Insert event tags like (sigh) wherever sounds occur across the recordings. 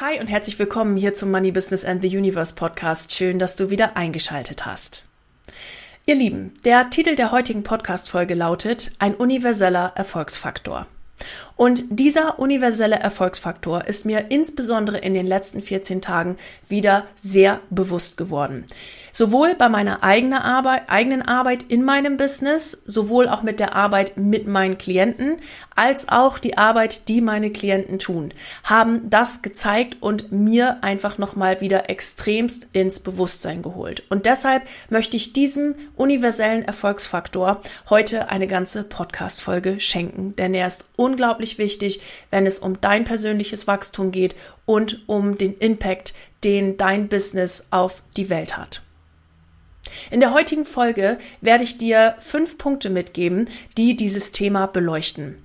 Hi und herzlich willkommen hier zum Money Business and the Universe Podcast. Schön, dass du wieder eingeschaltet hast. Ihr Lieben, der Titel der heutigen Podcast-Folge lautet Ein universeller Erfolgsfaktor. Und dieser universelle Erfolgsfaktor ist mir insbesondere in den letzten 14 Tagen wieder sehr bewusst geworden. Sowohl bei meiner eigenen Arbeit, eigenen Arbeit in meinem Business, sowohl auch mit der Arbeit mit meinen Klienten, als auch die Arbeit, die meine Klienten tun, haben das gezeigt und mir einfach nochmal wieder extremst ins Bewusstsein geholt. Und deshalb möchte ich diesem universellen Erfolgsfaktor heute eine ganze Podcast-Folge schenken, denn er ist unglaublich wichtig, wenn es um dein persönliches Wachstum geht und um den Impact, den dein Business auf die Welt hat. In der heutigen Folge werde ich dir fünf Punkte mitgeben, die dieses Thema beleuchten.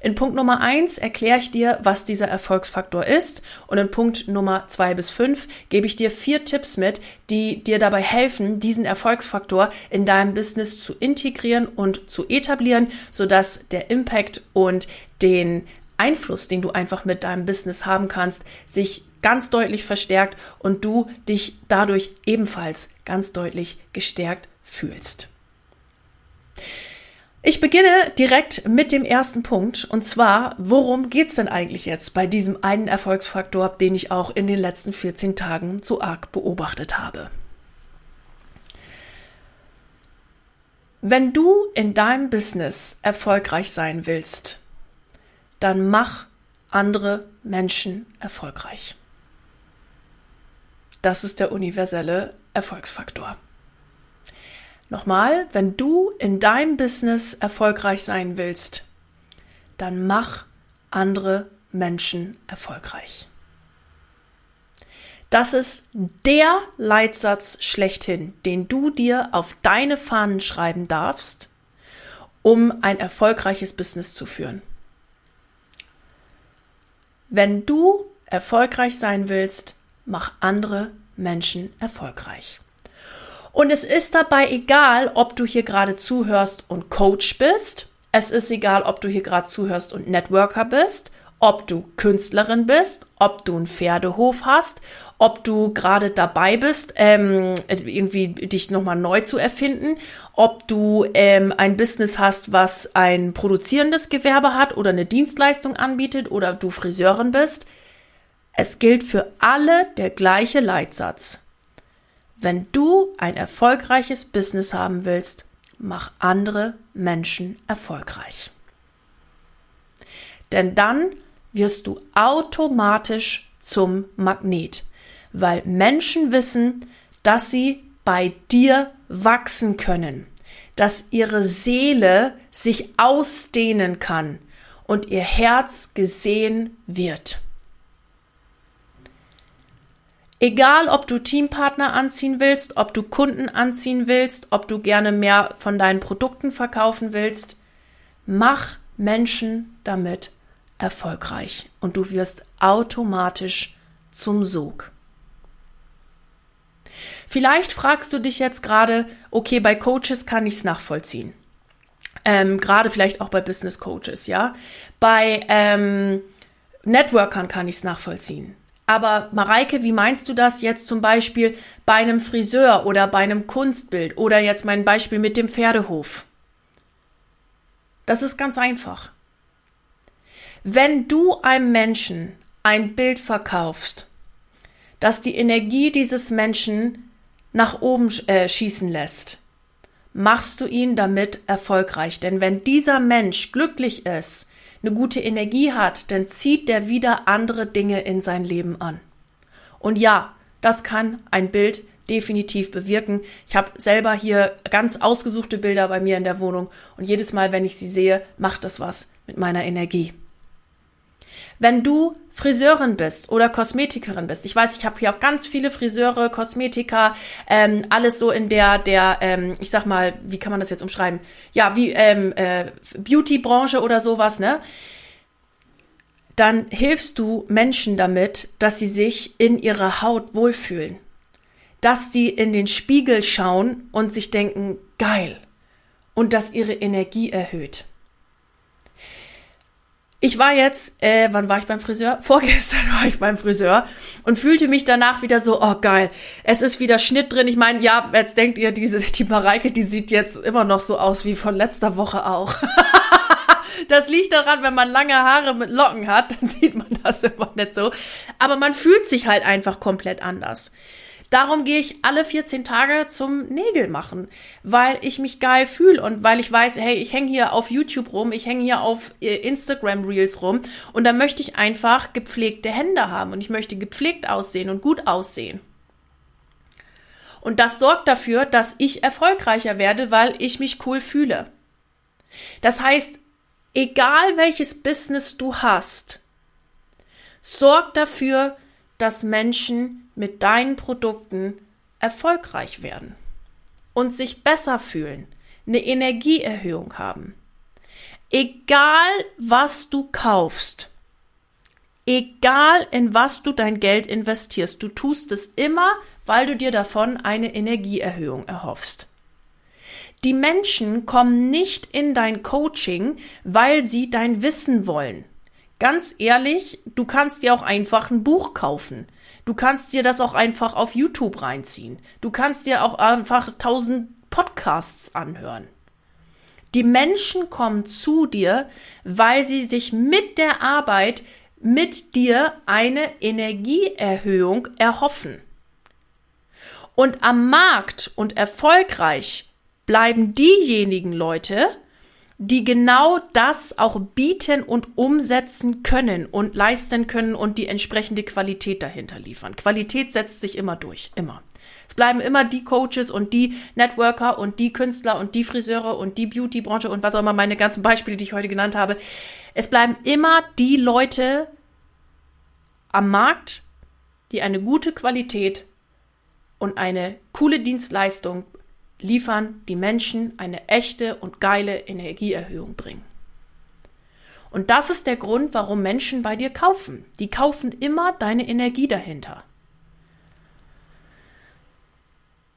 In Punkt Nummer eins erkläre ich dir, was dieser Erfolgsfaktor ist und in Punkt Nummer zwei bis fünf gebe ich dir vier Tipps mit, die dir dabei helfen, diesen Erfolgsfaktor in deinem Business zu integrieren und zu etablieren, sodass der Impact und den Einfluss, den du einfach mit deinem Business haben kannst, sich ganz deutlich verstärkt und du dich dadurch ebenfalls ganz deutlich gestärkt fühlst. Ich beginne direkt mit dem ersten Punkt und zwar, worum geht's denn eigentlich jetzt bei diesem einen Erfolgsfaktor, den ich auch in den letzten 14 Tagen so arg beobachtet habe? Wenn du in deinem Business erfolgreich sein willst, dann mach andere Menschen erfolgreich. Das ist der universelle Erfolgsfaktor. Nochmal, wenn du in deinem Business erfolgreich sein willst, dann mach andere Menschen erfolgreich. Das ist der Leitsatz schlechthin, den du dir auf deine Fahnen schreiben darfst, um ein erfolgreiches Business zu führen. Wenn du erfolgreich sein willst, mach andere Menschen erfolgreich. Und es ist dabei egal, ob du hier gerade zuhörst und Coach bist. Es ist egal, ob du hier gerade zuhörst und Networker bist, ob du Künstlerin bist, ob du einen Pferdehof hast, ob du gerade dabei bist, ähm, irgendwie dich nochmal neu zu erfinden, ob du ähm, ein Business hast, was ein produzierendes Gewerbe hat oder eine Dienstleistung anbietet oder du Friseurin bist. Es gilt für alle der gleiche Leitsatz. Wenn du ein erfolgreiches Business haben willst, mach andere Menschen erfolgreich. Denn dann wirst du automatisch zum Magnet, weil Menschen wissen, dass sie bei dir wachsen können, dass ihre Seele sich ausdehnen kann und ihr Herz gesehen wird. Egal, ob du Teampartner anziehen willst, ob du Kunden anziehen willst, ob du gerne mehr von deinen Produkten verkaufen willst, mach Menschen damit erfolgreich und du wirst automatisch zum Sog. Vielleicht fragst du dich jetzt gerade, okay, bei Coaches kann ich es nachvollziehen. Ähm, gerade vielleicht auch bei Business Coaches, ja. Bei ähm, Networkern kann ich es nachvollziehen. Aber Mareike, wie meinst du das jetzt zum Beispiel bei einem Friseur oder bei einem Kunstbild oder jetzt mein Beispiel mit dem Pferdehof? Das ist ganz einfach. Wenn du einem Menschen ein Bild verkaufst, das die Energie dieses Menschen nach oben äh, schießen lässt, machst du ihn damit erfolgreich. Denn wenn dieser Mensch glücklich ist, eine gute Energie hat, dann zieht der wieder andere Dinge in sein Leben an. Und ja, das kann ein Bild definitiv bewirken. Ich habe selber hier ganz ausgesuchte Bilder bei mir in der Wohnung und jedes Mal, wenn ich sie sehe, macht das was mit meiner Energie. Wenn du Friseurin bist oder Kosmetikerin bist, ich weiß, ich habe hier auch ganz viele Friseure, Kosmetiker, ähm, alles so in der, der, ähm, ich sag mal, wie kann man das jetzt umschreiben? Ja, wie ähm, äh, Beauty-Branche oder sowas, ne? Dann hilfst du Menschen damit, dass sie sich in ihrer Haut wohlfühlen. Dass die in den Spiegel schauen und sich denken, geil. Und dass ihre Energie erhöht. Ich war jetzt, äh, wann war ich beim Friseur? (laughs) Vorgestern war ich beim Friseur und fühlte mich danach wieder so, oh geil, es ist wieder Schnitt drin. Ich meine, ja, jetzt denkt ihr, diese, die Mareike, die sieht jetzt immer noch so aus wie von letzter Woche auch. (laughs) das liegt daran, wenn man lange Haare mit Locken hat, (laughs) dann sieht man das immer nicht so. Aber man fühlt sich halt einfach komplett anders. Darum gehe ich alle 14 Tage zum Nägel machen, weil ich mich geil fühle und weil ich weiß, hey, ich hänge hier auf YouTube rum, ich hänge hier auf äh, Instagram Reels rum und da möchte ich einfach gepflegte Hände haben und ich möchte gepflegt aussehen und gut aussehen. Und das sorgt dafür, dass ich erfolgreicher werde, weil ich mich cool fühle. Das heißt, egal welches Business du hast, sorg dafür, dass Menschen mit deinen Produkten erfolgreich werden und sich besser fühlen, eine Energieerhöhung haben. Egal was du kaufst, egal in was du dein Geld investierst, du tust es immer, weil du dir davon eine Energieerhöhung erhoffst. Die Menschen kommen nicht in dein Coaching, weil sie dein Wissen wollen. Ganz ehrlich, du kannst dir auch einfach ein Buch kaufen. Du kannst dir das auch einfach auf YouTube reinziehen. Du kannst dir auch einfach tausend Podcasts anhören. Die Menschen kommen zu dir, weil sie sich mit der Arbeit mit dir eine Energieerhöhung erhoffen. Und am Markt und erfolgreich bleiben diejenigen Leute, die genau das auch bieten und umsetzen können und leisten können und die entsprechende Qualität dahinter liefern. Qualität setzt sich immer durch, immer. Es bleiben immer die Coaches und die Networker und die Künstler und die Friseure und die Beautybranche und was auch immer meine ganzen Beispiele, die ich heute genannt habe. Es bleiben immer die Leute am Markt, die eine gute Qualität und eine coole Dienstleistung liefern, die Menschen eine echte und geile Energieerhöhung bringen. Und das ist der Grund, warum Menschen bei dir kaufen. Die kaufen immer deine Energie dahinter.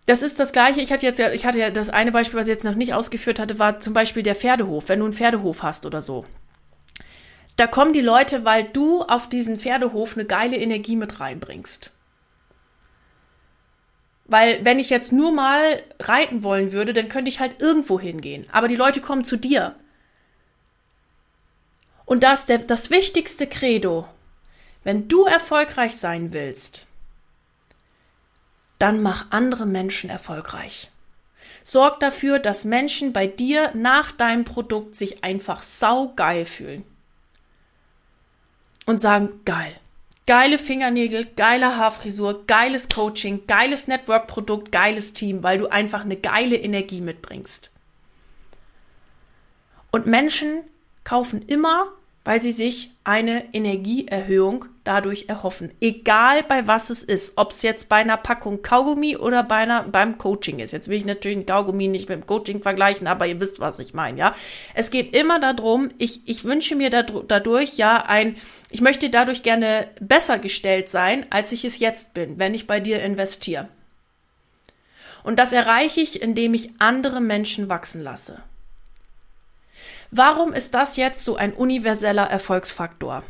Das ist das Gleiche. Ich hatte jetzt ja, ich hatte ja das eine Beispiel, was ich jetzt noch nicht ausgeführt hatte, war zum Beispiel der Pferdehof. Wenn du einen Pferdehof hast oder so. Da kommen die Leute, weil du auf diesen Pferdehof eine geile Energie mit reinbringst. Weil wenn ich jetzt nur mal reiten wollen würde, dann könnte ich halt irgendwo hingehen. Aber die Leute kommen zu dir. Und das ist das wichtigste Credo. Wenn du erfolgreich sein willst, dann mach andere Menschen erfolgreich. Sorg dafür, dass Menschen bei dir nach deinem Produkt sich einfach saugeil fühlen. Und sagen, geil. Geile Fingernägel, geile Haarfrisur, geiles Coaching, geiles Network-Produkt, geiles Team, weil du einfach eine geile Energie mitbringst. Und Menschen kaufen immer, weil sie sich eine Energieerhöhung dadurch erhoffen. Egal bei was es ist, ob es jetzt bei einer Packung Kaugummi oder bei einer, beim Coaching ist. Jetzt will ich natürlich ein Kaugummi nicht mit dem Coaching vergleichen, aber ihr wisst, was ich meine, ja. Es geht immer darum, ich, ich wünsche mir dadurch ja ein, ich möchte dadurch gerne besser gestellt sein, als ich es jetzt bin, wenn ich bei dir investiere. Und das erreiche ich, indem ich andere Menschen wachsen lasse. Warum ist das jetzt so ein universeller Erfolgsfaktor?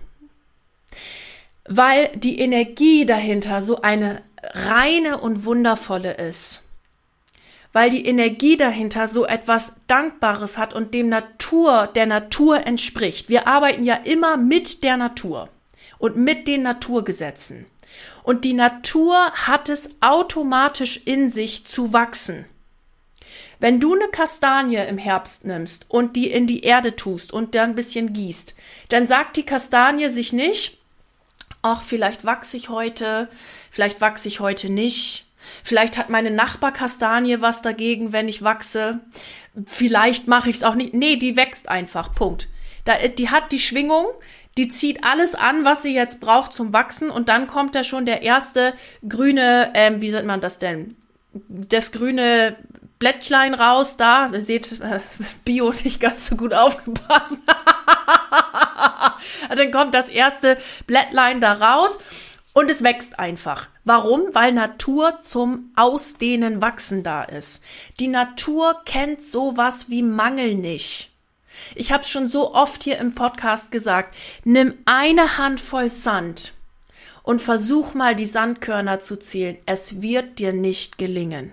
Weil die Energie dahinter so eine reine und wundervolle ist. Weil die Energie dahinter so etwas Dankbares hat und dem Natur, der Natur entspricht. Wir arbeiten ja immer mit der Natur und mit den Naturgesetzen. Und die Natur hat es automatisch in sich zu wachsen. Wenn du eine Kastanie im Herbst nimmst und die in die Erde tust und dann ein bisschen gießt, dann sagt die Kastanie sich nicht, ach, vielleicht wachse ich heute, vielleicht wachse ich heute nicht. Vielleicht hat meine Nachbarkastanie was dagegen, wenn ich wachse. Vielleicht mache ich es auch nicht. Nee, die wächst einfach. Punkt. Da, die hat die Schwingung, die zieht alles an, was sie jetzt braucht zum Wachsen und dann kommt da schon der erste grüne, ähm, wie nennt man das denn? Das grüne Blättchen raus, da, ihr seht, äh, Bio nicht ganz so gut aufgepasst. (laughs) dann kommt das erste Blättlein da raus und es wächst einfach. Warum? Weil Natur zum Ausdehnen, Wachsen da ist. Die Natur kennt sowas wie Mangel nicht. Ich habe schon so oft hier im Podcast gesagt, nimm eine Handvoll Sand und versuch mal die Sandkörner zu zählen. Es wird dir nicht gelingen.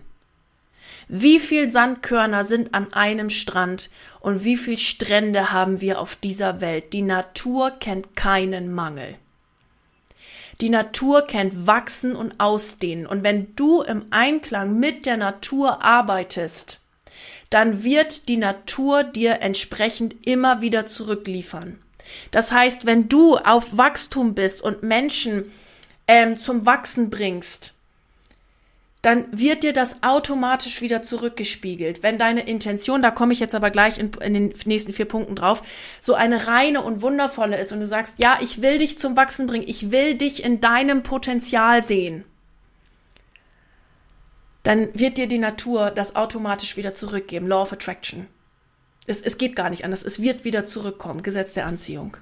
Wie viel Sandkörner sind an einem Strand und wie viel Strände haben wir auf dieser Welt? Die Natur kennt keinen Mangel. Die Natur kennt Wachsen und Ausdehnen. Und wenn du im Einklang mit der Natur arbeitest, dann wird die Natur dir entsprechend immer wieder zurückliefern. Das heißt, wenn du auf Wachstum bist und Menschen ähm, zum Wachsen bringst, dann wird dir das automatisch wieder zurückgespiegelt. Wenn deine Intention, da komme ich jetzt aber gleich in, in, den nächsten vier Punkten drauf, so eine reine und wundervolle ist und du sagst, ja, ich will dich zum Wachsen bringen, ich will dich in deinem Potenzial sehen, dann wird dir die Natur das automatisch wieder zurückgeben. Law of Attraction. Es, es geht gar nicht anders. Es wird wieder zurückkommen. Gesetz der Anziehung.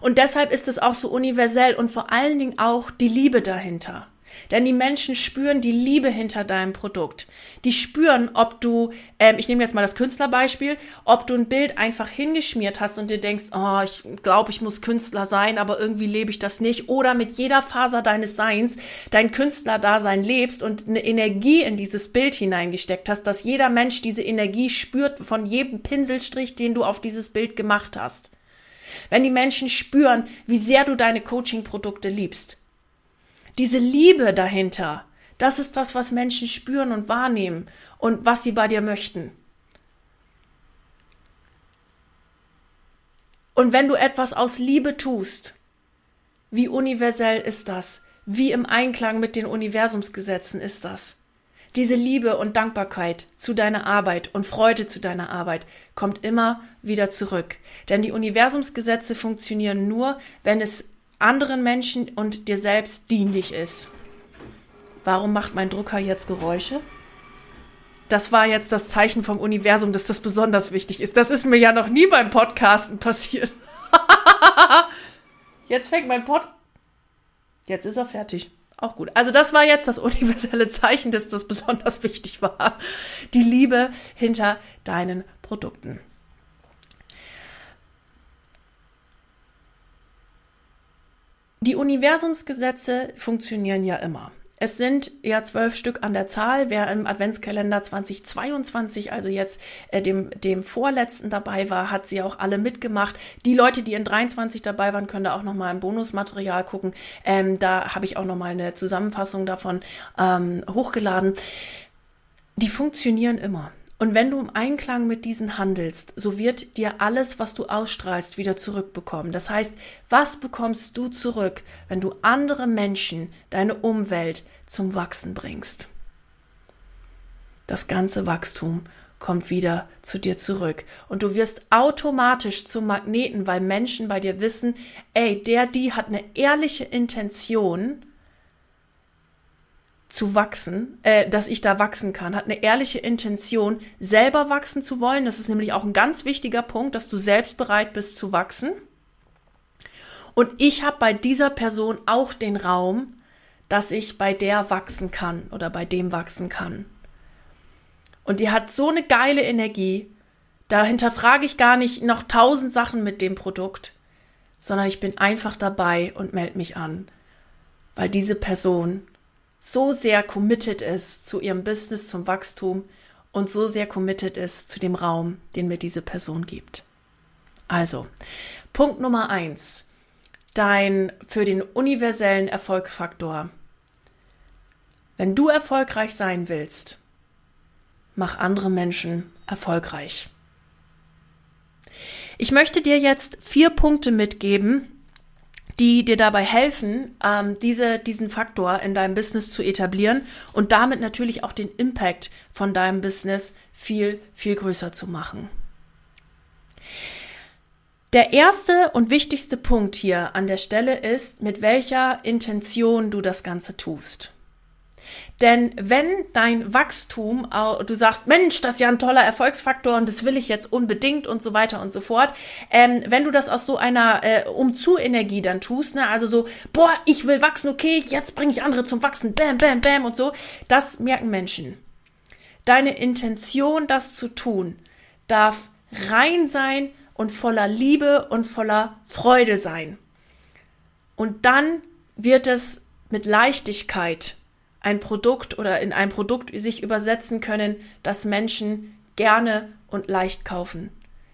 Und deshalb ist es auch so universell und vor allen Dingen auch die Liebe dahinter. Denn die Menschen spüren die Liebe hinter deinem Produkt. Die spüren, ob du, ähm, ich nehme jetzt mal das Künstlerbeispiel, ob du ein Bild einfach hingeschmiert hast und dir denkst, oh, ich glaube, ich muss Künstler sein, aber irgendwie lebe ich das nicht. Oder mit jeder Faser deines Seins dein Künstlerdasein lebst und eine Energie in dieses Bild hineingesteckt hast, dass jeder Mensch diese Energie spürt von jedem Pinselstrich, den du auf dieses Bild gemacht hast. Wenn die Menschen spüren, wie sehr du deine Coaching-Produkte liebst, diese Liebe dahinter, das ist das, was Menschen spüren und wahrnehmen und was sie bei dir möchten. Und wenn du etwas aus Liebe tust, wie universell ist das? Wie im Einklang mit den Universumsgesetzen ist das? Diese Liebe und Dankbarkeit zu deiner Arbeit und Freude zu deiner Arbeit kommt immer wieder zurück. Denn die Universumsgesetze funktionieren nur, wenn es anderen Menschen und dir selbst dienlich ist. Warum macht mein Drucker jetzt Geräusche? Das war jetzt das Zeichen vom Universum, dass das besonders wichtig ist. Das ist mir ja noch nie beim Podcasten passiert. (laughs) jetzt fängt mein Pod. Jetzt ist er fertig. Auch gut. Also das war jetzt das universelle Zeichen, dass das besonders wichtig war. Die Liebe hinter deinen Produkten. Die Universumsgesetze funktionieren ja immer. Es sind ja zwölf Stück an der Zahl. Wer im Adventskalender 2022, also jetzt äh, dem, dem vorletzten dabei war, hat sie auch alle mitgemacht. Die Leute, die in 23 dabei waren, können da auch nochmal im Bonusmaterial gucken. Ähm, da habe ich auch nochmal eine Zusammenfassung davon ähm, hochgeladen. Die funktionieren immer. Und wenn du im Einklang mit diesen handelst, so wird dir alles, was du ausstrahlst, wieder zurückbekommen. Das heißt, was bekommst du zurück, wenn du andere Menschen, deine Umwelt zum Wachsen bringst? Das ganze Wachstum kommt wieder zu dir zurück. Und du wirst automatisch zum Magneten, weil Menschen bei dir wissen, ey, der, die hat eine ehrliche Intention, zu wachsen, äh, dass ich da wachsen kann, hat eine ehrliche Intention, selber wachsen zu wollen. Das ist nämlich auch ein ganz wichtiger Punkt, dass du selbst bereit bist zu wachsen. Und ich habe bei dieser Person auch den Raum, dass ich bei der wachsen kann oder bei dem wachsen kann. Und die hat so eine geile Energie. Da hinterfrage ich gar nicht noch tausend Sachen mit dem Produkt, sondern ich bin einfach dabei und melde mich an, weil diese Person so sehr committed ist zu ihrem Business, zum Wachstum und so sehr committed ist zu dem Raum, den mir diese Person gibt. Also, Punkt Nummer eins. Dein für den universellen Erfolgsfaktor. Wenn du erfolgreich sein willst, mach andere Menschen erfolgreich. Ich möchte dir jetzt vier Punkte mitgeben, die dir dabei helfen, ähm, diese, diesen Faktor in deinem Business zu etablieren und damit natürlich auch den Impact von deinem Business viel, viel größer zu machen. Der erste und wichtigste Punkt hier an der Stelle ist, mit welcher Intention du das Ganze tust. Denn wenn dein Wachstum, du sagst, Mensch, das ist ja ein toller Erfolgsfaktor und das will ich jetzt unbedingt und so weiter und so fort, ähm, wenn du das aus so einer äh, Umzu-Energie dann tust, ne, also so, boah, ich will wachsen, okay, jetzt bringe ich andere zum Wachsen, bam, bam, bam und so, das merken Menschen. Deine Intention, das zu tun, darf rein sein und voller Liebe und voller Freude sein. Und dann wird es mit Leichtigkeit ein Produkt oder in ein Produkt sich übersetzen können, das Menschen gerne und leicht kaufen.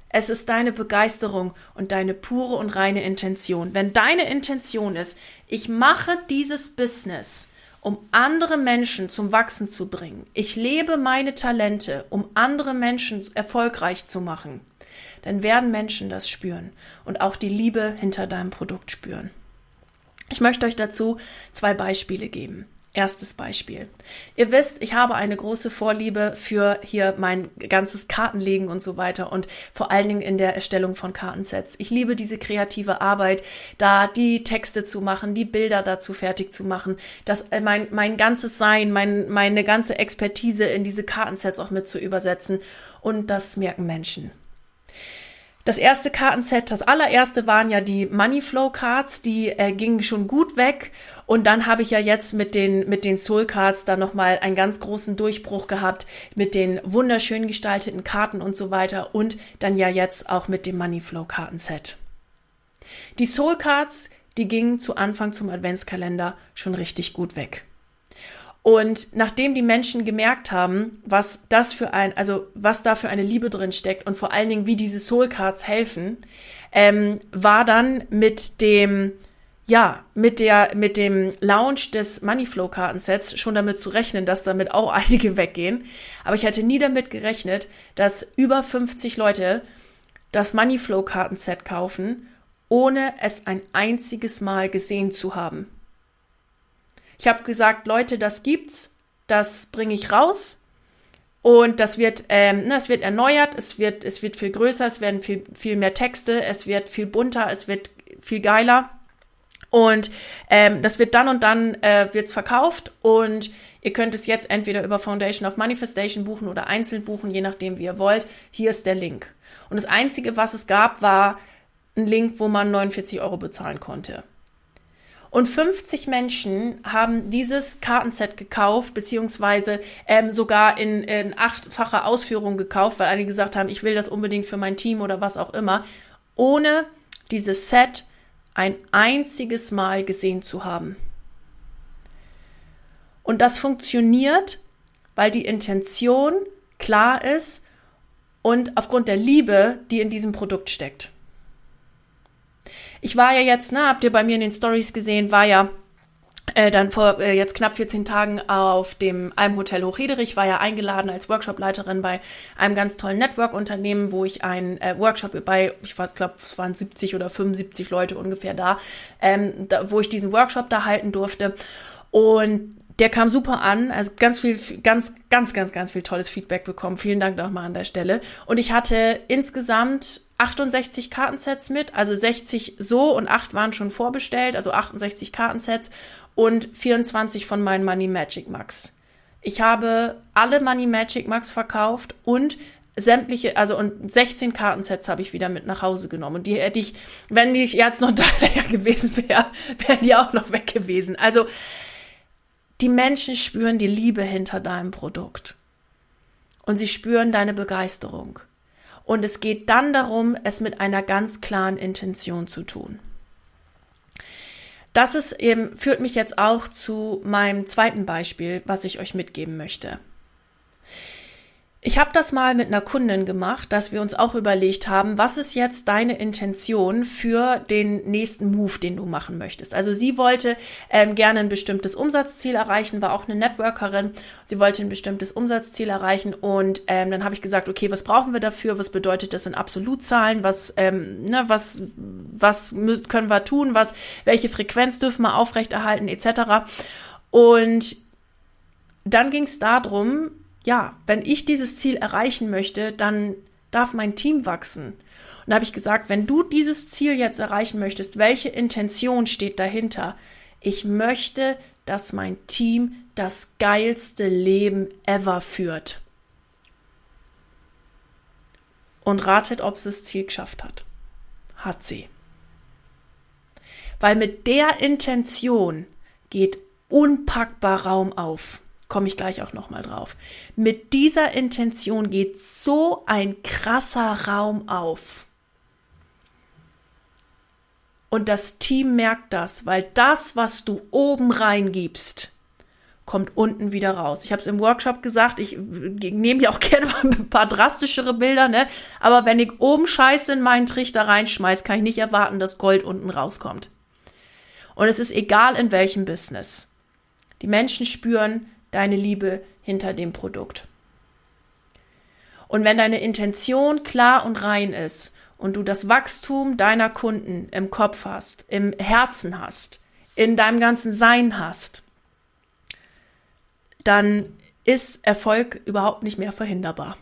Es ist deine Begeisterung und deine pure und reine Intention. Wenn deine Intention ist, ich mache dieses Business, um andere Menschen zum Wachsen zu bringen. Ich lebe meine Talente, um andere Menschen erfolgreich zu machen. Dann werden Menschen das spüren und auch die Liebe hinter deinem Produkt spüren. Ich möchte euch dazu zwei Beispiele geben. Erstes Beispiel. Ihr wisst, ich habe eine große Vorliebe für hier mein ganzes Kartenlegen und so weiter und vor allen Dingen in der Erstellung von Kartensets. Ich liebe diese kreative Arbeit, da die Texte zu machen, die Bilder dazu fertig zu machen, das äh, mein mein ganzes Sein, mein meine ganze Expertise in diese Kartensets auch mit zu übersetzen und das merken Menschen. Das erste Kartenset, das allererste waren ja die Moneyflow Cards, die äh, gingen schon gut weg. Und dann habe ich ja jetzt mit den, mit den Soul Cards dann nochmal einen ganz großen Durchbruch gehabt mit den wunderschön gestalteten Karten und so weiter und dann ja jetzt auch mit dem Moneyflow Kartenset. Die Soul Cards, die gingen zu Anfang zum Adventskalender schon richtig gut weg. Und nachdem die Menschen gemerkt haben, was das für ein, also was da für eine Liebe drin steckt und vor allen Dingen, wie diese Soul Cards helfen, ähm, war dann mit dem, ja, mit der, mit dem Launch des Moneyflow Kartensets schon damit zu rechnen, dass damit auch (laughs) einige weggehen. Aber ich hätte nie damit gerechnet, dass über 50 Leute das Moneyflow Kartenset kaufen, ohne es ein einziges Mal gesehen zu haben. Ich habe gesagt, Leute, das gibt's, das bringe ich raus. Und das wird, ähm, ne, es wird erneuert, es wird, es wird viel größer, es werden viel, viel mehr Texte, es wird viel bunter, es wird viel geiler. Und ähm, das wird dann und dann äh, wird's verkauft und ihr könnt es jetzt entweder über Foundation of Manifestation buchen oder einzeln buchen, je nachdem wie ihr wollt. Hier ist der Link. Und das Einzige, was es gab, war ein Link, wo man 49 Euro bezahlen konnte. Und 50 Menschen haben dieses Kartenset gekauft, beziehungsweise ähm, sogar in, in achtfacher Ausführung gekauft, weil einige gesagt haben, ich will das unbedingt für mein Team oder was auch immer, ohne dieses Set ein einziges Mal gesehen zu haben. Und das funktioniert, weil die Intention klar ist und aufgrund der Liebe, die in diesem Produkt steckt. Ich war ja jetzt, ne, habt ihr bei mir in den Stories gesehen, war ja äh, dann vor äh, jetzt knapp 14 Tagen auf dem Almhotel Hochhederich, war ja eingeladen als Workshopleiterin bei einem ganz tollen Network-Unternehmen, wo ich einen äh, Workshop bei, ich glaube, es waren 70 oder 75 Leute ungefähr da, ähm, da, wo ich diesen Workshop da halten durfte. Und der kam super an, also ganz viel, ganz, ganz, ganz, ganz viel tolles Feedback bekommen. Vielen Dank nochmal an der Stelle. Und ich hatte insgesamt 68 Kartensets mit, also 60 so und 8 waren schon vorbestellt, also 68 Kartensets und 24 von meinen Money Magic Max. Ich habe alle Money Magic Max verkauft und sämtliche, also und 16 Kartensets habe ich wieder mit nach Hause genommen. Und die hätte ich, wenn ich jetzt noch (laughs) da gewesen wäre, wären die auch noch weg gewesen. Also die Menschen spüren die Liebe hinter deinem Produkt. Und sie spüren deine Begeisterung. Und es geht dann darum, es mit einer ganz klaren Intention zu tun. Das ist eben, führt mich jetzt auch zu meinem zweiten Beispiel, was ich euch mitgeben möchte. Ich habe das mal mit einer Kundin gemacht, dass wir uns auch überlegt haben, was ist jetzt deine Intention für den nächsten Move, den du machen möchtest. Also sie wollte ähm, gerne ein bestimmtes Umsatzziel erreichen, war auch eine Networkerin. Sie wollte ein bestimmtes Umsatzziel erreichen und ähm, dann habe ich gesagt, okay, was brauchen wir dafür? Was bedeutet das in Absolutzahlen? Was, ähm, ne, was, was können wir tun? Was, welche Frequenz dürfen wir aufrechterhalten etc. Und dann ging es darum, ja, wenn ich dieses Ziel erreichen möchte, dann darf mein Team wachsen. Und da habe ich gesagt, wenn du dieses Ziel jetzt erreichen möchtest, welche Intention steht dahinter? Ich möchte, dass mein Team das geilste Leben ever führt. Und ratet, ob sie das Ziel geschafft hat. Hat sie. Weil mit der Intention geht unpackbar Raum auf komme ich gleich auch noch mal drauf. Mit dieser Intention geht so ein krasser Raum auf. Und das Team merkt das, weil das, was du oben reingibst, kommt unten wieder raus. Ich habe es im Workshop gesagt, ich nehme ja auch (laughs) gerne mal ein paar drastischere Bilder, ne? Aber wenn ich oben Scheiße in meinen Trichter reinschmeiß, kann ich nicht erwarten, dass Gold unten rauskommt. Und es ist egal in welchem Business. Die Menschen spüren, deine Liebe hinter dem Produkt. Und wenn deine Intention klar und rein ist und du das Wachstum deiner Kunden im Kopf hast, im Herzen hast, in deinem ganzen Sein hast, dann ist Erfolg überhaupt nicht mehr verhinderbar,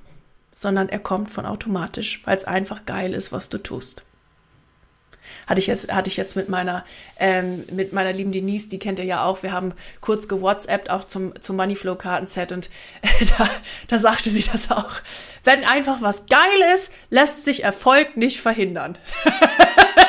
sondern er kommt von automatisch, weil es einfach geil ist, was du tust. Hatte ich jetzt, hatte ich jetzt mit meiner, ähm, mit meiner lieben Denise, die kennt ihr ja auch. Wir haben kurz gewhatsappt auch zum, zum Moneyflow Kartenset und (laughs) da, da sagte sie das auch. Wenn einfach was geil ist, lässt sich Erfolg nicht verhindern. (laughs)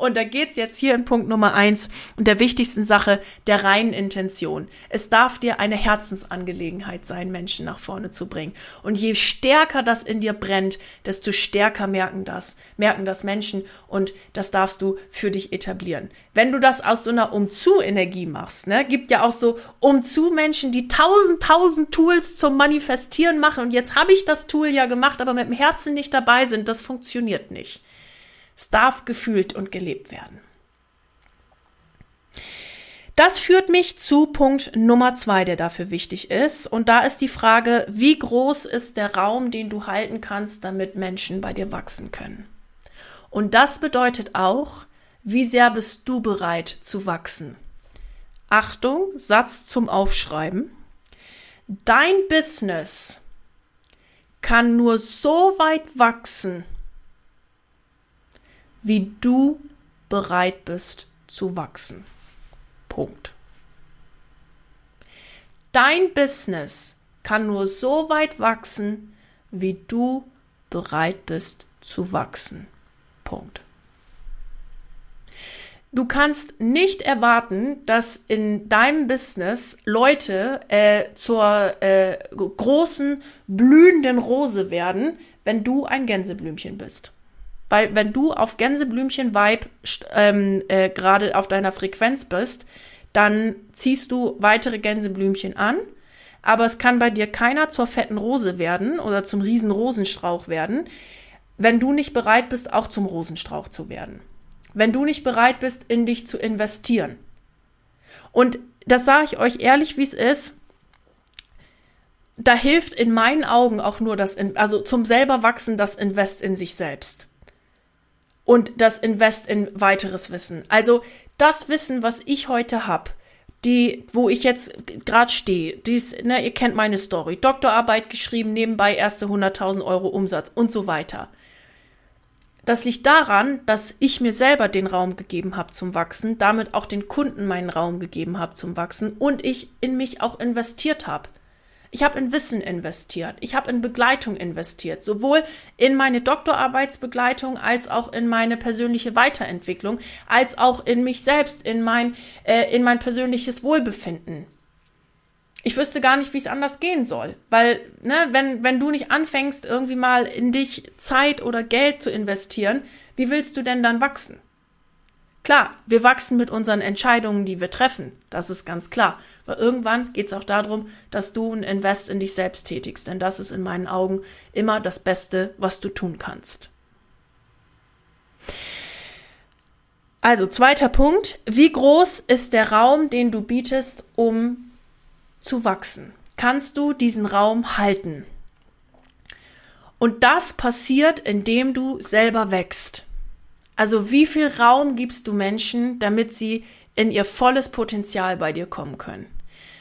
Und da geht's jetzt hier in Punkt Nummer eins und der wichtigsten Sache, der reinen Intention. Es darf dir eine Herzensangelegenheit sein, Menschen nach vorne zu bringen. Und je stärker das in dir brennt, desto stärker merken das, merken das Menschen und das darfst du für dich etablieren. Wenn du das aus so einer Umzu-Energie machst, ne, gibt ja auch so Umzu-Menschen, die tausend, tausend Tools zum Manifestieren machen und jetzt habe ich das Tool ja gemacht, aber mit dem Herzen nicht dabei sind, das funktioniert nicht. Es darf gefühlt und gelebt werden. Das führt mich zu Punkt Nummer zwei, der dafür wichtig ist. Und da ist die Frage, wie groß ist der Raum, den du halten kannst, damit Menschen bei dir wachsen können? Und das bedeutet auch, wie sehr bist du bereit zu wachsen? Achtung, Satz zum Aufschreiben. Dein Business kann nur so weit wachsen, wie du bereit bist zu wachsen. Punkt. Dein Business kann nur so weit wachsen, wie du bereit bist zu wachsen. Punkt. Du kannst nicht erwarten, dass in deinem Business Leute äh, zur äh, großen blühenden Rose werden, wenn du ein Gänseblümchen bist. Weil wenn du auf Gänseblümchen-Vibe ähm, äh, gerade auf deiner Frequenz bist, dann ziehst du weitere Gänseblümchen an. Aber es kann bei dir keiner zur fetten Rose werden oder zum riesen Rosenstrauch werden, wenn du nicht bereit bist, auch zum Rosenstrauch zu werden. Wenn du nicht bereit bist, in dich zu investieren. Und das sage ich euch ehrlich, wie es ist. Da hilft in meinen Augen auch nur das, also zum selber wachsen, das Invest in sich selbst und das Invest in weiteres Wissen. Also das Wissen, was ich heute habe, die, wo ich jetzt gerade stehe, dies, ne, ihr kennt meine Story, Doktorarbeit geschrieben, nebenbei erste 100.000 Euro Umsatz und so weiter. Das liegt daran, dass ich mir selber den Raum gegeben habe zum Wachsen, damit auch den Kunden meinen Raum gegeben habe zum Wachsen und ich in mich auch investiert habe. Ich habe in Wissen investiert. Ich habe in Begleitung investiert. Sowohl in meine Doktorarbeitsbegleitung als auch in meine persönliche Weiterentwicklung, als auch in mich selbst, in mein, äh, in mein persönliches Wohlbefinden. Ich wüsste gar nicht, wie es anders gehen soll. Weil, ne, wenn, wenn du nicht anfängst, irgendwie mal in dich Zeit oder Geld zu investieren, wie willst du denn dann wachsen? Klar, wir wachsen mit unseren Entscheidungen, die wir treffen. Das ist ganz klar. Aber irgendwann geht es auch darum, dass du ein Invest in dich selbst tätigst. Denn das ist in meinen Augen immer das Beste, was du tun kannst. Also zweiter Punkt. Wie groß ist der Raum, den du bietest, um zu wachsen? Kannst du diesen Raum halten? Und das passiert, indem du selber wächst. Also wie viel Raum gibst du Menschen, damit sie in ihr volles Potenzial bei dir kommen können?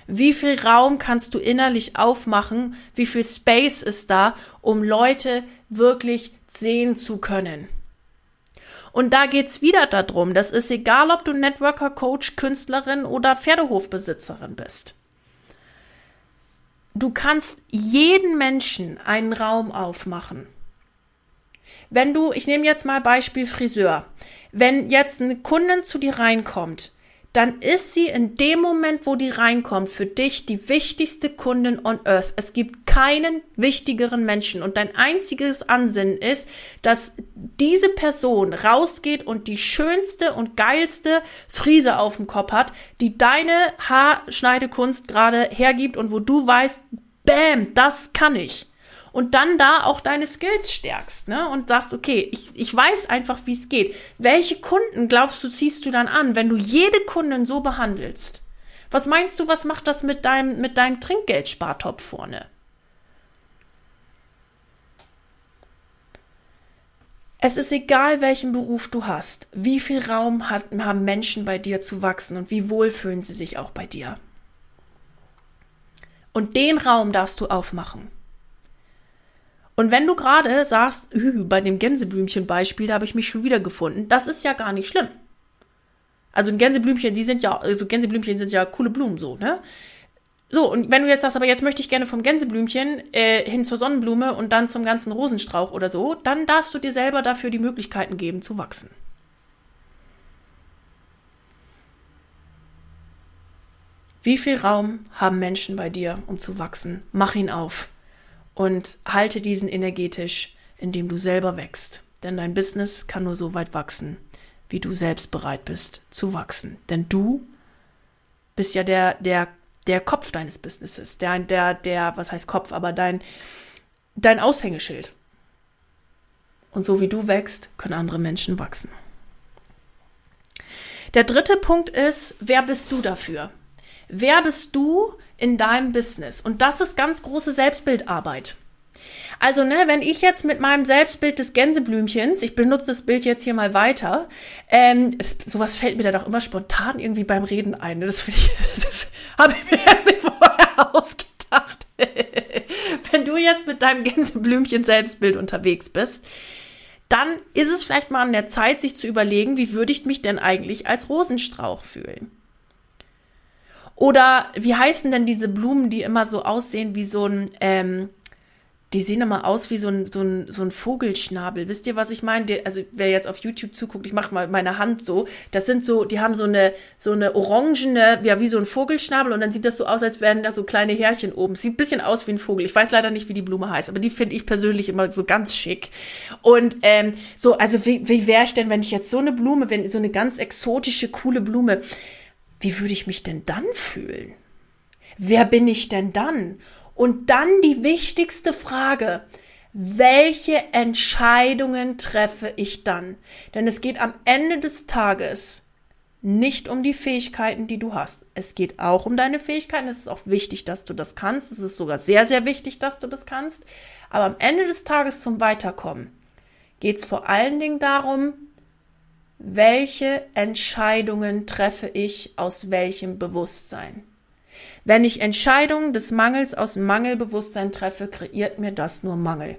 Wie viel Raum kannst du innerlich aufmachen? Wie viel Space ist da, um Leute wirklich sehen zu können? Und da geht's wieder darum, das ist egal, ob du Networker, Coach, Künstlerin oder Pferdehofbesitzerin bist. Du kannst jeden Menschen einen Raum aufmachen. Wenn du, ich nehme jetzt mal Beispiel Friseur, wenn jetzt eine Kundin zu dir reinkommt, dann ist sie in dem Moment, wo die reinkommt, für dich die wichtigste Kundin on Earth. Es gibt keinen wichtigeren Menschen. Und dein einziges Ansinnen ist, dass diese Person rausgeht und die schönste und geilste Frise auf dem Kopf hat, die deine Haarschneidekunst gerade hergibt und wo du weißt, bam, das kann ich und dann da auch deine Skills stärkst, ne? Und sagst, okay, ich, ich weiß einfach, wie es geht. Welche Kunden glaubst du, ziehst du dann an, wenn du jede Kundin so behandelst? Was meinst du, was macht das mit deinem, mit deinem Trinkgeldspartopf vorne? Es ist egal, welchen Beruf du hast, wie viel Raum hat, haben Menschen bei dir zu wachsen und wie wohl fühlen sie sich auch bei dir. Und den Raum darfst du aufmachen. Und wenn du gerade sagst, bei dem Gänseblümchen-Beispiel, da habe ich mich schon wieder gefunden, das ist ja gar nicht schlimm. Also ein Gänseblümchen, die sind ja, also Gänseblümchen sind ja coole Blumen so, ne? So, und wenn du jetzt sagst, aber jetzt möchte ich gerne vom Gänseblümchen äh, hin zur Sonnenblume und dann zum ganzen Rosenstrauch oder so, dann darfst du dir selber dafür die Möglichkeiten geben zu wachsen. Wie viel Raum haben Menschen bei dir, um zu wachsen? Mach ihn auf und halte diesen energetisch, indem du selber wächst. Denn dein Business kann nur so weit wachsen, wie du selbst bereit bist zu wachsen. Denn du bist ja der, der, der Kopf deines Businesses. Der, der, der, was heißt Kopf, aber dein, dein Aushängeschild. Und so wie du wächst, können andere Menschen wachsen. Der dritte Punkt ist, wer bist du dafür? Wer bist du in deinem Business? Und das ist ganz große Selbstbildarbeit. Also, ne, wenn ich jetzt mit meinem Selbstbild des Gänseblümchens, ich benutze das Bild jetzt hier mal weiter, ähm, das, sowas fällt mir dann auch immer spontan irgendwie beim Reden ein. Ne? Das, ich, (laughs) das habe ich mir erst nicht vorher (laughs) ausgedacht. (laughs) wenn du jetzt mit deinem Gänseblümchen Selbstbild unterwegs bist, dann ist es vielleicht mal an der Zeit, sich zu überlegen, wie würde ich mich denn eigentlich als Rosenstrauch fühlen? Oder wie heißen denn diese Blumen, die immer so aussehen wie so ein, ähm, die sehen immer aus wie so ein, so ein, so ein Vogelschnabel. Wisst ihr, was ich meine? Also wer jetzt auf YouTube zuguckt, ich mache mal meine Hand so. Das sind so, die haben so eine, so eine orangene, ja, wie so ein Vogelschnabel und dann sieht das so aus, als wären da so kleine Härchen oben. Sieht ein bisschen aus wie ein Vogel. Ich weiß leider nicht, wie die Blume heißt, aber die finde ich persönlich immer so ganz schick. Und ähm, so, also wie, wie wäre ich denn, wenn ich jetzt so eine Blume, wenn so eine ganz exotische, coole Blume, wie würde ich mich denn dann fühlen? Wer bin ich denn dann? Und dann die wichtigste Frage, welche Entscheidungen treffe ich dann? Denn es geht am Ende des Tages nicht um die Fähigkeiten, die du hast. Es geht auch um deine Fähigkeiten. Es ist auch wichtig, dass du das kannst. Es ist sogar sehr, sehr wichtig, dass du das kannst. Aber am Ende des Tages zum Weiterkommen geht es vor allen Dingen darum, welche Entscheidungen treffe ich aus welchem Bewusstsein? Wenn ich Entscheidungen des Mangels aus Mangelbewusstsein treffe, kreiert mir das nur Mangel.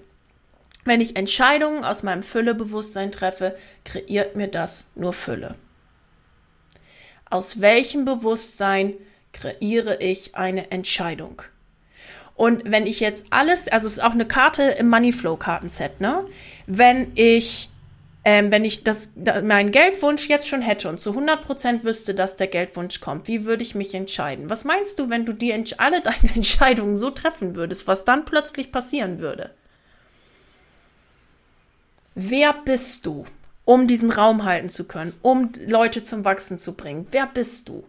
Wenn ich Entscheidungen aus meinem Füllebewusstsein treffe, kreiert mir das nur Fülle. Aus welchem Bewusstsein kreiere ich eine Entscheidung? Und wenn ich jetzt alles, also es ist auch eine Karte im Moneyflow Kartenset, ne? Wenn ich ähm, wenn ich das, da, meinen Geldwunsch jetzt schon hätte und zu 100% wüsste, dass der Geldwunsch kommt, wie würde ich mich entscheiden? Was meinst du, wenn du die, alle deine (laughs) Entscheidungen so treffen würdest, was dann plötzlich passieren würde? Wer bist du? um diesen Raum halten zu können, um Leute zum Wachsen zu bringen? Wer bist du?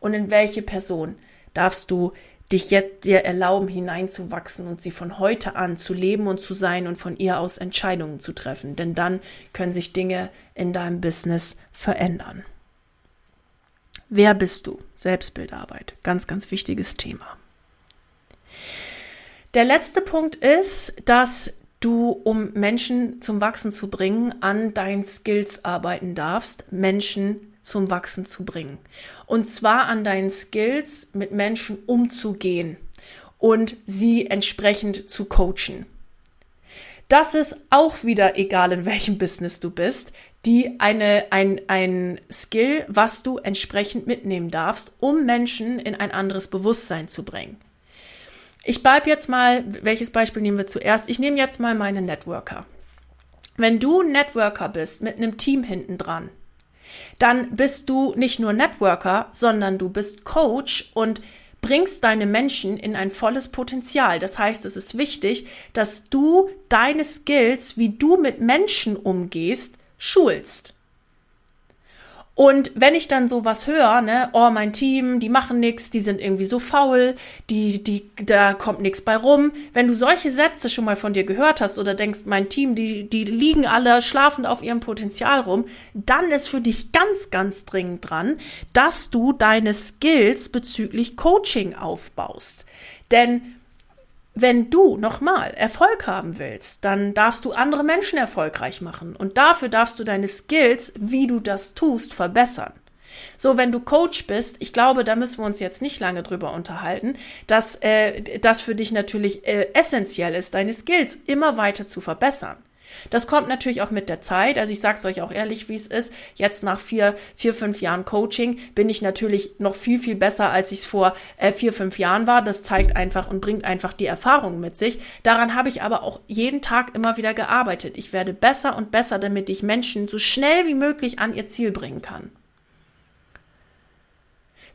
Und in welche Person darfst du dich jetzt dir erlauben, hineinzuwachsen und sie von heute an zu leben und zu sein und von ihr aus Entscheidungen zu treffen. Denn dann können sich Dinge in deinem Business verändern. Wer bist du? Selbstbildarbeit. Ganz, ganz wichtiges Thema. Der letzte Punkt ist, dass du, um Menschen zum Wachsen zu bringen, an deinen Skills arbeiten darfst, Menschen zum Wachsen zu bringen. Und zwar an deinen Skills, mit Menschen umzugehen und sie entsprechend zu coachen. Das ist auch wieder egal, in welchem Business du bist, die eine, ein, ein Skill, was du entsprechend mitnehmen darfst, um Menschen in ein anderes Bewusstsein zu bringen. Ich bleib jetzt mal, welches Beispiel nehmen wir zuerst? Ich nehme jetzt mal meine Networker. Wenn du Networker bist mit einem Team hinten dran, dann bist du nicht nur Networker, sondern du bist Coach und bringst deine Menschen in ein volles Potenzial. Das heißt, es ist wichtig, dass du deine Skills, wie du mit Menschen umgehst, schulst. Und wenn ich dann sowas höre, ne, oh, mein Team, die machen nichts, die sind irgendwie so faul, die, die, da kommt nichts bei rum. Wenn du solche Sätze schon mal von dir gehört hast oder denkst, mein Team, die, die liegen alle schlafend auf ihrem Potenzial rum, dann ist für dich ganz, ganz dringend dran, dass du deine Skills bezüglich Coaching aufbaust. Denn wenn du nochmal Erfolg haben willst, dann darfst du andere Menschen erfolgreich machen und dafür darfst du deine Skills, wie du das tust, verbessern. So, wenn du Coach bist, ich glaube, da müssen wir uns jetzt nicht lange drüber unterhalten, dass äh, das für dich natürlich äh, essentiell ist, deine Skills immer weiter zu verbessern. Das kommt natürlich auch mit der Zeit. Also ich sage es euch auch ehrlich, wie es ist. Jetzt nach vier, vier, fünf Jahren Coaching bin ich natürlich noch viel, viel besser, als ich es vor äh, vier, fünf Jahren war. Das zeigt einfach und bringt einfach die Erfahrung mit sich. Daran habe ich aber auch jeden Tag immer wieder gearbeitet. Ich werde besser und besser, damit ich Menschen so schnell wie möglich an ihr Ziel bringen kann.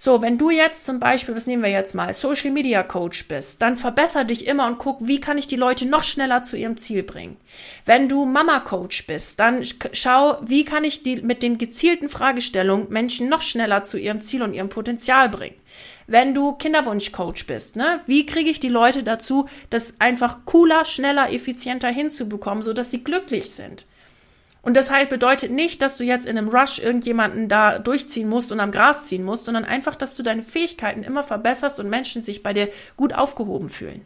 So, wenn du jetzt zum Beispiel, was nehmen wir jetzt mal, Social Media Coach bist, dann verbessere dich immer und guck, wie kann ich die Leute noch schneller zu ihrem Ziel bringen. Wenn du Mama Coach bist, dann schau, wie kann ich die mit den gezielten Fragestellungen Menschen noch schneller zu ihrem Ziel und ihrem Potenzial bringen. Wenn du Kinderwunsch-Coach bist, ne, wie kriege ich die Leute dazu, das einfach cooler, schneller, effizienter hinzubekommen, so dass sie glücklich sind? Und das halt bedeutet nicht, dass du jetzt in einem Rush irgendjemanden da durchziehen musst und am Gras ziehen musst, sondern einfach, dass du deine Fähigkeiten immer verbesserst und Menschen sich bei dir gut aufgehoben fühlen.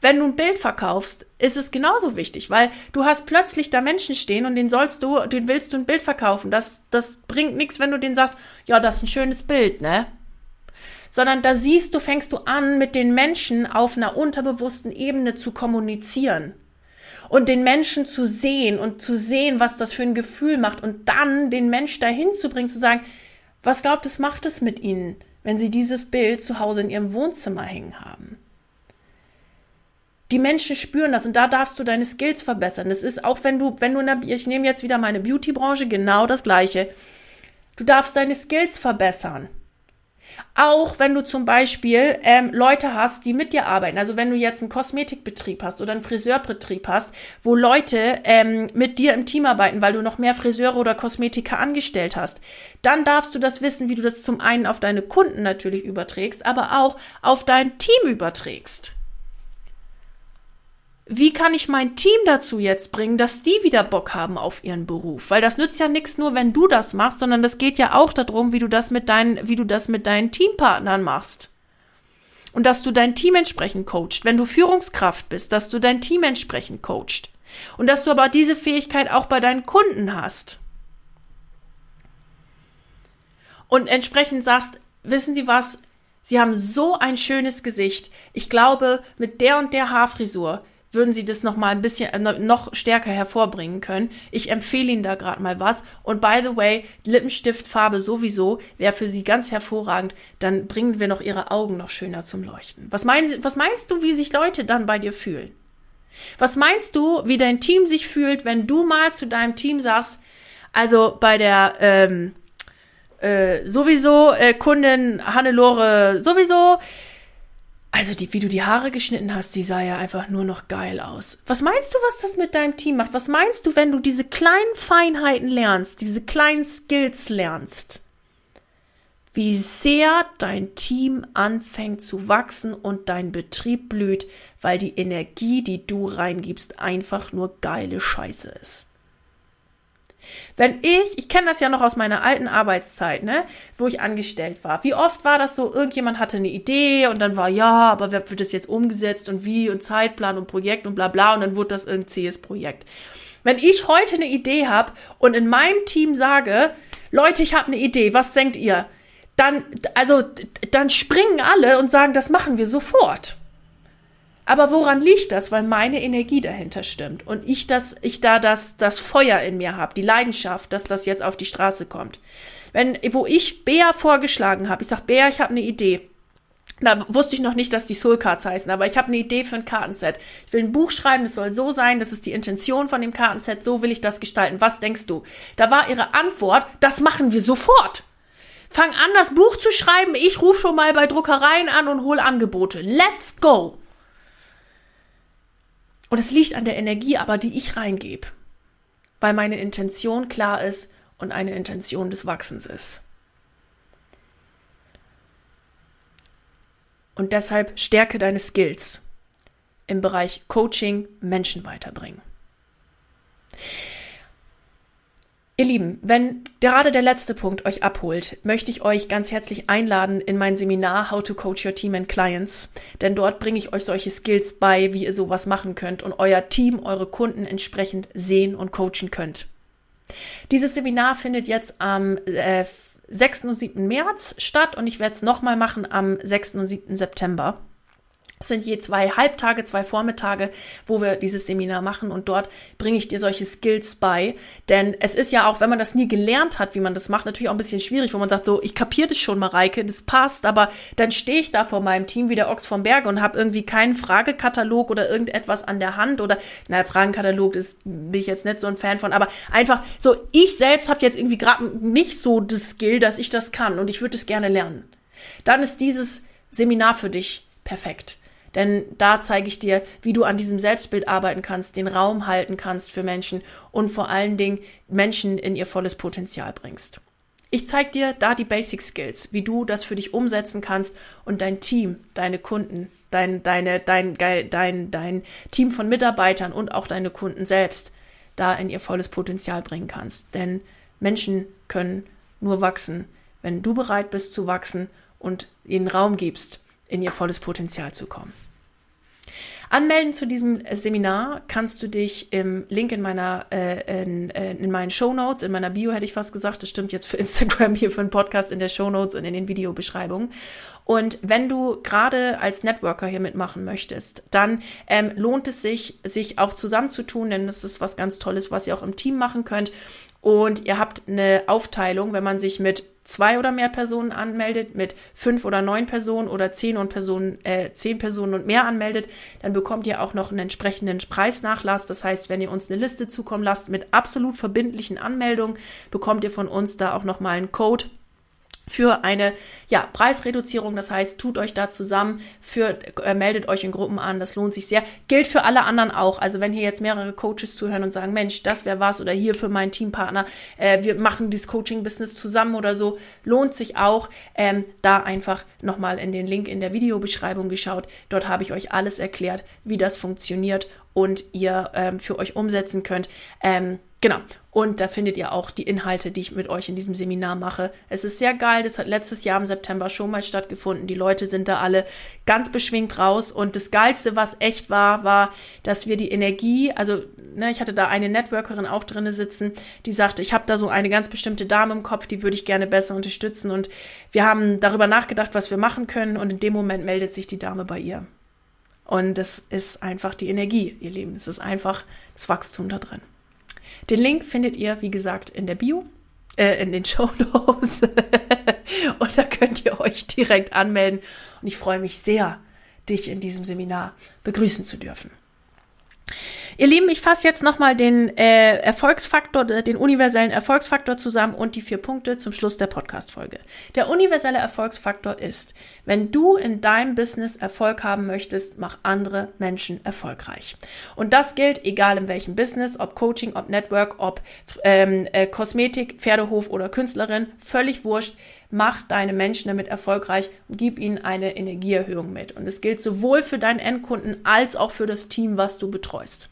Wenn du ein Bild verkaufst, ist es genauso wichtig, weil du hast plötzlich da Menschen stehen und den sollst du, den willst du ein Bild verkaufen. Das, das bringt nichts, wenn du denen sagst, ja, das ist ein schönes Bild, ne? Sondern da siehst du, fängst du an, mit den Menschen auf einer unterbewussten Ebene zu kommunizieren und den Menschen zu sehen und zu sehen, was das für ein Gefühl macht und dann den Mensch dahin zu bringen, zu sagen, was glaubt es macht es mit ihnen, wenn sie dieses Bild zu Hause in ihrem Wohnzimmer hängen haben? Die Menschen spüren das und da darfst du deine Skills verbessern. Das ist auch, wenn du, wenn du, der, ich nehme jetzt wieder meine Beauty-Branche, genau das Gleiche. Du darfst deine Skills verbessern. Auch wenn du zum Beispiel ähm, Leute hast, die mit dir arbeiten. Also wenn du jetzt einen Kosmetikbetrieb hast oder einen Friseurbetrieb hast, wo Leute ähm, mit dir im Team arbeiten, weil du noch mehr Friseure oder Kosmetiker angestellt hast, dann darfst du das wissen, wie du das zum einen auf deine Kunden natürlich überträgst, aber auch auf dein Team überträgst wie kann ich mein Team dazu jetzt bringen, dass die wieder Bock haben auf ihren Beruf? Weil das nützt ja nichts nur, wenn du das machst, sondern das geht ja auch darum, wie du das mit deinen, wie du das mit deinen Teampartnern machst. Und dass du dein Team entsprechend coacht. Wenn du Führungskraft bist, dass du dein Team entsprechend coacht. Und dass du aber diese Fähigkeit auch bei deinen Kunden hast. Und entsprechend sagst, wissen Sie was? Sie haben so ein schönes Gesicht. Ich glaube, mit der und der Haarfrisur würden sie das noch mal ein bisschen äh, noch stärker hervorbringen können. Ich empfehle Ihnen da gerade mal was. Und by the way, Lippenstiftfarbe sowieso wäre für Sie ganz hervorragend. Dann bringen wir noch Ihre Augen noch schöner zum Leuchten. Was, meinen, was meinst du, wie sich Leute dann bei dir fühlen? Was meinst du, wie dein Team sich fühlt, wenn du mal zu deinem Team sagst, also bei der ähm, äh, sowieso äh, Kundin Hannelore sowieso, Also, die, wie du die Haare geschnitten hast, die sah ja einfach nur noch geil aus. Was meinst du, was das mit deinem Team macht? Was meinst du, wenn du diese kleinen Feinheiten lernst, diese kleinen Skills lernst? Wie sehr dein Team anfängt zu wachsen und dein Betrieb blüht, weil die Energie, die du reingibst, einfach nur geile Scheiße ist. Wenn ich, ich kenne das ja noch aus meiner alten Arbeitszeit, ne, wo ich angestellt war. Wie oft war das so, irgendjemand hatte eine Idee und dann war, ja, aber wer wird das jetzt umgesetzt und wie und Zeitplan und Projekt und bla bla und dann wurde das irgendein zähes Projekt. Wenn ich heute eine Idee habe und in meinem Team sage, Leute, ich habe eine Idee, was denkt ihr? Dann, also, dann springen alle und sagen, das machen wir sofort. Aber woran liegt das? Weil meine Energie dahinter stimmt und ich das, ich da das, das Feuer in mir habe, die Leidenschaft, dass das jetzt auf die Straße kommt. Wenn, wo ich Bea vorgeschlagen habe, ich sag, Bea, ich habe eine Idee. Da wusste ich noch nicht, dass die Soul Cards heißen, aber ich habe eine Idee für ein Kartenset. Ich will ein Buch schreiben, es soll so sein, das ist die Intention von dem Kartenset, so will ich das gestalten. Was denkst du? Da war ihre Antwort, das machen wir sofort. Fang an, das Buch zu schreiben, ich rufe schon mal bei Druckereien an und hol Angebote. Let's go! Und es liegt an der Energie aber, die ich reingebe, weil meine Intention klar ist und eine Intention des Wachsens ist. Und deshalb stärke deine Skills im Bereich Coaching, Menschen weiterbringen. Ihr Lieben, wenn gerade der letzte Punkt euch abholt, möchte ich euch ganz herzlich einladen in mein Seminar How to Coach Your Team and Clients, denn dort bringe ich euch solche Skills bei, wie ihr sowas machen könnt und euer Team, eure Kunden entsprechend sehen und coachen könnt. Dieses Seminar findet jetzt am äh, 6. und 7. März statt und ich werde es nochmal machen am 6. und 7. September. Es sind je zwei Halbtage, zwei Vormittage, wo wir dieses Seminar machen und dort bringe ich dir solche Skills bei. Denn es ist ja auch, wenn man das nie gelernt hat, wie man das macht, natürlich auch ein bisschen schwierig, wo man sagt, so, ich kapiere das schon, Mareike, das passt, aber dann stehe ich da vor meinem Team wie der Ochs vom Berge und habe irgendwie keinen Fragekatalog oder irgendetwas an der Hand oder, naja, Fragenkatalog ist, bin ich jetzt nicht so ein Fan von, aber einfach so, ich selbst habe jetzt irgendwie gerade nicht so das Skill, dass ich das kann und ich würde es gerne lernen. Dann ist dieses Seminar für dich perfekt. Denn da zeige ich dir, wie du an diesem Selbstbild arbeiten kannst, den Raum halten kannst für Menschen und vor allen Dingen Menschen in ihr volles Potenzial bringst. Ich zeige dir da die Basic Skills, wie du das für dich umsetzen kannst und dein Team, deine Kunden, dein, deine, dein, dein, dein Team von Mitarbeitern und auch deine Kunden selbst da in ihr volles Potenzial bringen kannst. Denn Menschen können nur wachsen, wenn du bereit bist zu wachsen und ihnen Raum gibst in ihr volles Potenzial zu kommen. Anmelden zu diesem Seminar kannst du dich im Link in meiner äh, in, äh, in meinen Show Notes, in meiner Bio hätte ich fast gesagt, das stimmt jetzt für (laughs) Instagram hier für den Podcast in der Show Notes und in den Videobeschreibungen. Und wenn du gerade als Networker hier mitmachen möchtest, dann ähm, lohnt es sich, sich auch zusammenzutun, denn das ist was ganz Tolles, was ihr auch im Team machen könnt. Und ihr habt eine Aufteilung, wenn man sich mit zwei oder mehr Personen anmeldet, mit fünf oder neun Personen oder zehn und Personen, äh, zehn Personen und mehr anmeldet, dann bekommt ihr auch noch einen entsprechenden Preisnachlass. Das heißt, wenn ihr uns eine Liste zukommen lasst mit absolut verbindlichen Anmeldungen, bekommt ihr von uns da auch nochmal einen Code für eine ja, Preisreduzierung. Das heißt, tut euch da zusammen, für, äh, meldet euch in Gruppen an, das lohnt sich sehr. Gilt für alle anderen auch. Also wenn hier jetzt mehrere Coaches zuhören und sagen, Mensch, das wäre was oder hier für meinen Teampartner, äh, wir machen dieses Coaching-Business zusammen oder so, lohnt sich auch. Ähm, da einfach nochmal in den Link in der Videobeschreibung geschaut. Dort habe ich euch alles erklärt, wie das funktioniert und ihr ähm, für euch umsetzen könnt. Ähm, Genau. Und da findet ihr auch die Inhalte, die ich mit euch in diesem Seminar mache. Es ist sehr geil. Das hat letztes Jahr im September schon mal stattgefunden. Die Leute sind da alle ganz beschwingt raus. Und das Geilste, was echt war, war, dass wir die Energie, also ne, ich hatte da eine Networkerin auch drinne sitzen, die sagte, ich habe da so eine ganz bestimmte Dame im Kopf, die würde ich gerne besser unterstützen. Und wir haben darüber nachgedacht, was wir machen können. Und in dem Moment meldet sich die Dame bei ihr. Und das ist einfach die Energie, ihr Lieben. Es ist einfach das Wachstum da drin. Den Link findet ihr, wie gesagt, in der Bio, äh, in den (laughs) Show Notes. (laughs) und da könnt ihr euch direkt anmelden. Und ich freue mich sehr, dich in diesem Seminar begrüßen zu dürfen. Ihr Lieben, ich fasse jetzt nochmal den äh, Erfolgsfaktor, den universellen Erfolgsfaktor zusammen und die vier Punkte zum Schluss der Podcast-Folge. Der universelle Erfolgsfaktor ist, wenn du in deinem Business Erfolg haben möchtest, mach andere Menschen erfolgreich. Und das gilt, egal in welchem Business, ob Coaching, ob Network, ob ähm, äh, Kosmetik, Pferdehof oder Künstlerin, völlig wurscht. Mach deine Menschen damit erfolgreich und gib ihnen eine Energieerhöhung mit. Und es gilt sowohl für deinen Endkunden als auch für das Team, was du betreust.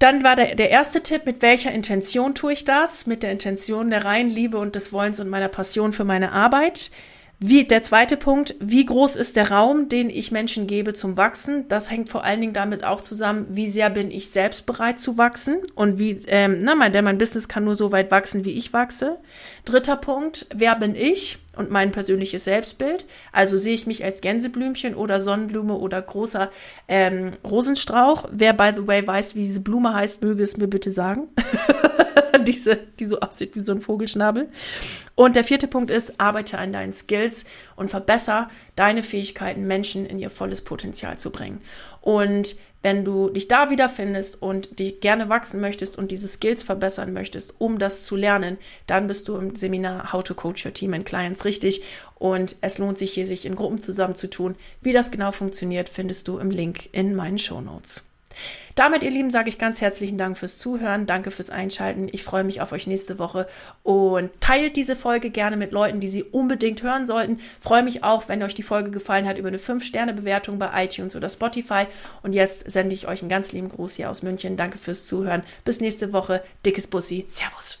Dann war der, der erste Tipp, mit welcher Intention tue ich das? Mit der Intention der reinen Liebe und des Wollens und meiner Passion für meine Arbeit. Wie, der zweite Punkt, wie groß ist der Raum, den ich Menschen gebe zum Wachsen? Das hängt vor allen Dingen damit auch zusammen, wie sehr bin ich selbst bereit zu wachsen und wie, ähm, na, mein, denn mein Business kann nur so weit wachsen, wie ich wachse. Dritter Punkt, wer bin ich und mein persönliches Selbstbild? Also sehe ich mich als Gänseblümchen oder Sonnenblume oder großer ähm, Rosenstrauch? Wer, by the way, weiß, wie diese Blume heißt, möge es mir bitte sagen. (laughs) diese, die so aussieht wie so ein Vogelschnabel. Und der vierte Punkt ist, arbeite an deinen Skills und verbessere deine Fähigkeiten, Menschen in ihr volles Potenzial zu bringen. Und wenn du dich da wiederfindest und dich gerne wachsen möchtest und diese Skills verbessern möchtest, um das zu lernen, dann bist du im Seminar How to Coach Your Team and Clients richtig. Und es lohnt sich hier, sich in Gruppen zusammenzutun. Wie das genau funktioniert, findest du im Link in meinen Show Notes. Damit, ihr Lieben, sage ich ganz herzlichen Dank fürs Zuhören. Danke fürs Einschalten. Ich freue mich auf euch nächste Woche und teilt diese Folge gerne mit Leuten, die sie unbedingt hören sollten. Freue mich auch, wenn euch die Folge gefallen hat, über eine 5-Sterne-Bewertung bei iTunes oder Spotify. Und jetzt sende ich euch einen ganz lieben Gruß hier aus München. Danke fürs Zuhören. Bis nächste Woche. Dickes Bussi. Servus.